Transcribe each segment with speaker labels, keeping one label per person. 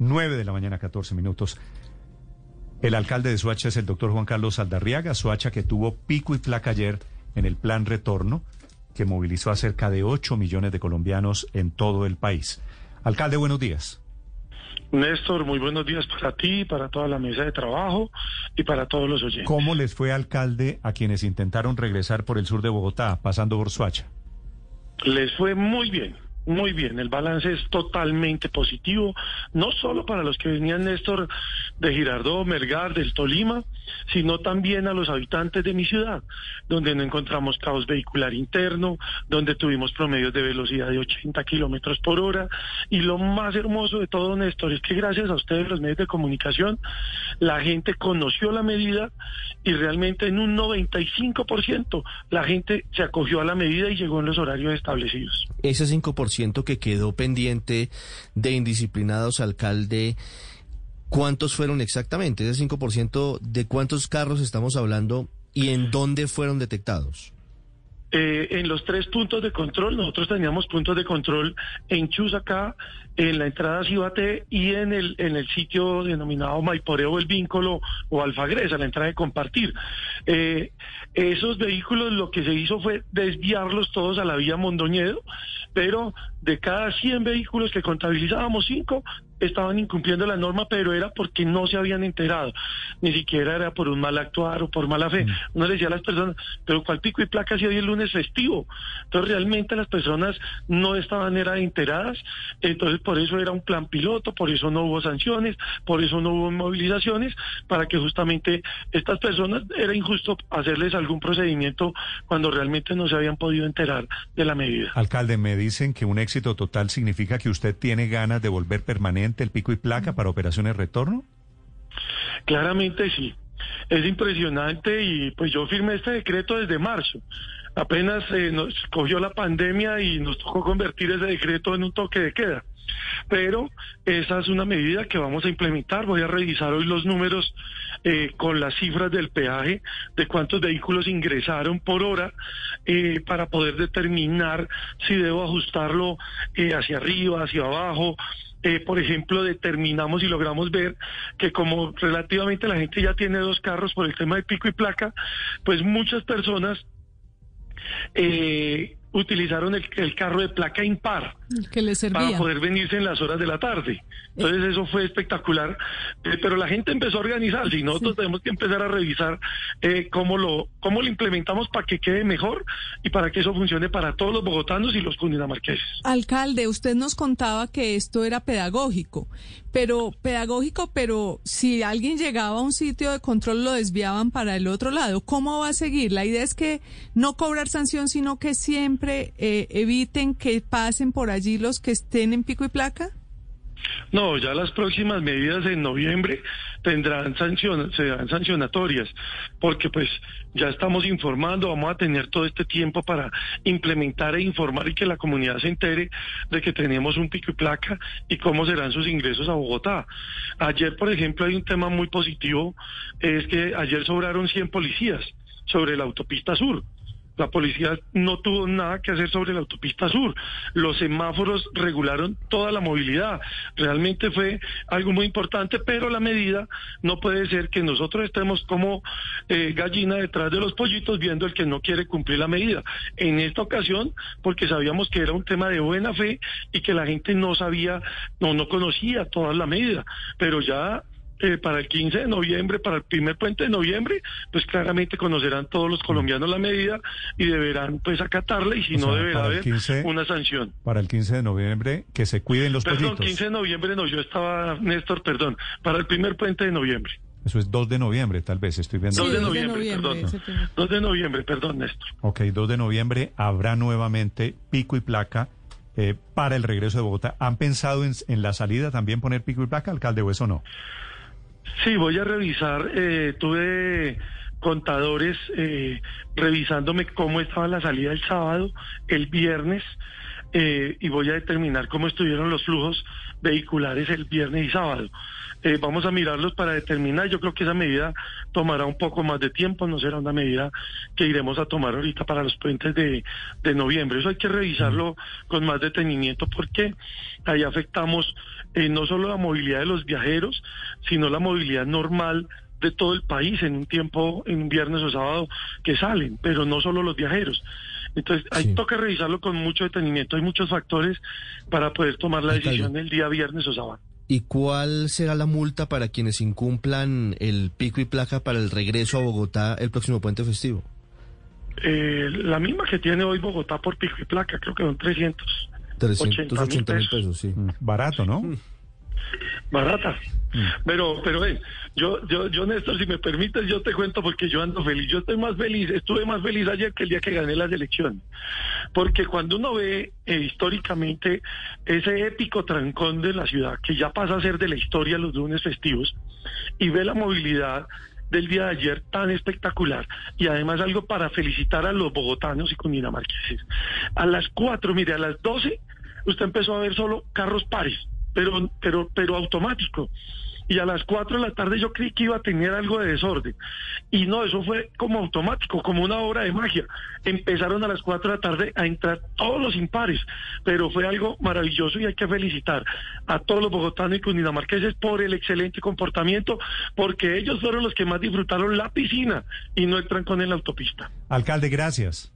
Speaker 1: 9 de la mañana, 14 minutos. El alcalde de Suacha es el doctor Juan Carlos Aldarriaga, Suacha que tuvo pico y placa ayer en el plan retorno, que movilizó a cerca de 8 millones de colombianos en todo el país. Alcalde, buenos días.
Speaker 2: Néstor, muy buenos días para ti, para toda la mesa de trabajo y para todos los oyentes.
Speaker 1: ¿Cómo les fue, alcalde, a quienes intentaron regresar por el sur de Bogotá, pasando por Suacha?
Speaker 2: Les fue muy bien. Muy bien, el balance es totalmente positivo, no solo para los que venían, Néstor, de Girardó, Melgar, del Tolima, sino también a los habitantes de mi ciudad, donde no encontramos caos vehicular interno, donde tuvimos promedios de velocidad de 80 kilómetros por hora. Y lo más hermoso de todo, Néstor, es que gracias a ustedes, los medios de comunicación, la gente conoció la medida y realmente en un 95% la gente se acogió a la medida y llegó en los horarios establecidos.
Speaker 3: Ese 5% que quedó pendiente de indisciplinados, alcalde, ¿cuántos fueron exactamente? Ese 5% de cuántos carros estamos hablando y en dónde fueron detectados.
Speaker 2: Eh, en los tres puntos de control, nosotros teníamos puntos de control en Chusacá, en la entrada a Cibate y en el, en el sitio denominado Maiporeo El Vínculo o Alfagresa, la entrada de compartir. Eh, esos vehículos lo que se hizo fue desviarlos todos a la vía Mondoñedo, pero de cada 100 vehículos que contabilizábamos, 5 estaban incumpliendo la norma, pero era porque no se habían enterado. Ni siquiera era por un mal actuar o por mala fe. Mm. Uno le decía a las personas, pero ¿cuál pico y placa si hoy es lunes festivo? Entonces realmente las personas no estaban era enteradas. Entonces por eso era un plan piloto, por eso no hubo sanciones, por eso no hubo movilizaciones, para que justamente estas personas era injusto hacerles algún procedimiento cuando realmente no se habían podido enterar de la medida.
Speaker 1: Alcalde, me dicen que un éxito total significa que usted tiene ganas de volver permanente el pico y placa para operaciones retorno.
Speaker 2: Claramente sí. Es impresionante y pues yo firmé este decreto desde marzo. Apenas eh, nos cogió la pandemia y nos tocó convertir ese decreto en un toque de queda. Pero esa es una medida que vamos a implementar. Voy a revisar hoy los números eh, con las cifras del peaje de cuántos vehículos ingresaron por hora eh, para poder determinar si debo ajustarlo hacia arriba, hacia abajo. Por ejemplo, determinamos y logramos ver que como relativamente la gente ya tiene dos carros por el tema de pico y placa, pues muchas personas eh, utilizaron el, carro de placa impar
Speaker 4: que les servía.
Speaker 2: para poder venirse en las horas de la tarde. Entonces eso fue espectacular, eh, pero la gente empezó a organizarse y nosotros tenemos que empezar a revisar eh, cómo lo cómo lo implementamos para que quede mejor y para que eso funcione para todos los bogotanos y los cundinamarqueses.
Speaker 5: Alcalde, usted nos contaba que esto era pedagógico, pero pedagógico, pero si alguien llegaba a un sitio de control lo desviaban para el otro lado. ¿Cómo va a seguir? La idea es que no cobrar sanción, sino que siempre eh, eviten que pasen por allí los que estén en pico y placa.
Speaker 2: No, ya las próximas medidas en noviembre tendrán serán sancionatorias, porque pues ya estamos informando, vamos a tener todo este tiempo para implementar e informar y que la comunidad se entere de que tenemos un pico y placa y cómo serán sus ingresos a Bogotá. Ayer, por ejemplo, hay un tema muy positivo, es que ayer sobraron 100 policías sobre la autopista sur. La policía no tuvo nada que hacer sobre la autopista sur. Los semáforos regularon toda la movilidad. Realmente fue algo muy importante, pero la medida no puede ser que nosotros estemos como eh, gallina detrás de los pollitos viendo el que no quiere cumplir la medida. En esta ocasión, porque sabíamos que era un tema de buena fe y que la gente no sabía, no, no conocía toda la medida, pero ya eh, para el 15 de noviembre, para el primer puente de noviembre, pues claramente conocerán todos los colombianos la medida y deberán pues acatarla y si no deberá haber una sanción.
Speaker 1: Para el 15 de noviembre, que se cuiden los
Speaker 2: Perdón, 15 de noviembre no, yo estaba, Néstor, perdón, para el primer puente de noviembre.
Speaker 1: Eso es 2 de noviembre, tal vez, estoy viendo.
Speaker 2: 2 de noviembre, perdón. 2 de noviembre, perdón, Néstor.
Speaker 1: Ok, 2 de noviembre habrá nuevamente pico y placa eh, para el regreso de Bogotá. ¿Han pensado en, en, la salida también poner pico y placa, alcalde, o eso no?
Speaker 2: Sí, voy a revisar. Eh, tuve contadores eh, revisándome cómo estaba la salida el sábado, el viernes, eh, y voy a determinar cómo estuvieron los flujos vehiculares el viernes y sábado. Eh, vamos a mirarlos para determinar. Yo creo que esa medida tomará un poco más de tiempo, no será una medida que iremos a tomar ahorita para los puentes de, de noviembre. Eso hay que revisarlo con más detenimiento porque ahí afectamos eh, no solo la movilidad de los viajeros, sino la movilidad normal de todo el país en un tiempo, en un viernes o sábado que salen, pero no solo los viajeros. Entonces, ahí toca revisarlo con mucho detenimiento. Hay muchos factores para poder tomar la decisión el día viernes o sábado.
Speaker 3: ¿Y cuál será la multa para quienes incumplan el pico y placa para el regreso a Bogotá el próximo puente festivo?
Speaker 2: Eh, la misma que tiene hoy Bogotá por pico y placa, creo que son 300.
Speaker 3: 380 mil pesos, sí.
Speaker 1: Mm, barato, ¿no?
Speaker 2: Mm. Barata. Mm. Pero, pero ven, yo, yo, yo, Néstor, si me permites, yo te cuento porque yo ando feliz. Yo estoy más feliz, estuve más feliz ayer que el día que gané las elecciones. Porque cuando uno ve eh, históricamente ese épico trancón de la ciudad, que ya pasa a ser de la historia los lunes festivos, y ve la movilidad del día de ayer tan espectacular y además algo para felicitar a los bogotanos y cundinamarqueses. A las cuatro, mire, a las doce, usted empezó a ver solo carros pares pero, pero, pero automático. Y a las 4 de la tarde yo creí que iba a tener algo de desorden. Y no, eso fue como automático, como una obra de magia. Empezaron a las 4 de la tarde a entrar todos los impares, pero fue algo maravilloso y hay que felicitar a todos los bogotanos y cundinamarqueses por el excelente comportamiento, porque ellos fueron los que más disfrutaron la piscina y no el trancón en la autopista.
Speaker 1: Alcalde, gracias.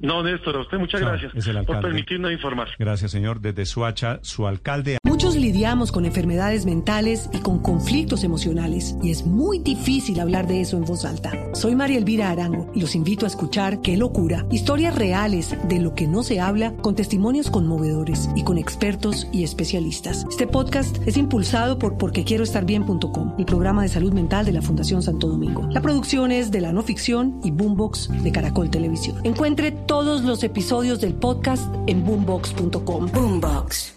Speaker 2: No, Néstor, a usted muchas gracias por permitirnos informar.
Speaker 1: Gracias, señor. Desde Suacha, su alcalde.
Speaker 4: Muchos lidiamos con enfermedades mentales y con conflictos emocionales, y es muy difícil hablar de eso en voz alta. Soy María Elvira Arango y los invito a escuchar Qué locura, historias reales de lo que no se habla, con testimonios conmovedores y con expertos y especialistas. Este podcast es impulsado por porquequieroestarbien.com, el programa de salud mental de la Fundación Santo Domingo. La producción es de la no ficción y Boombox de Caracol Televisión. Encuentre todos los episodios del podcast en boombox.com. Boombox.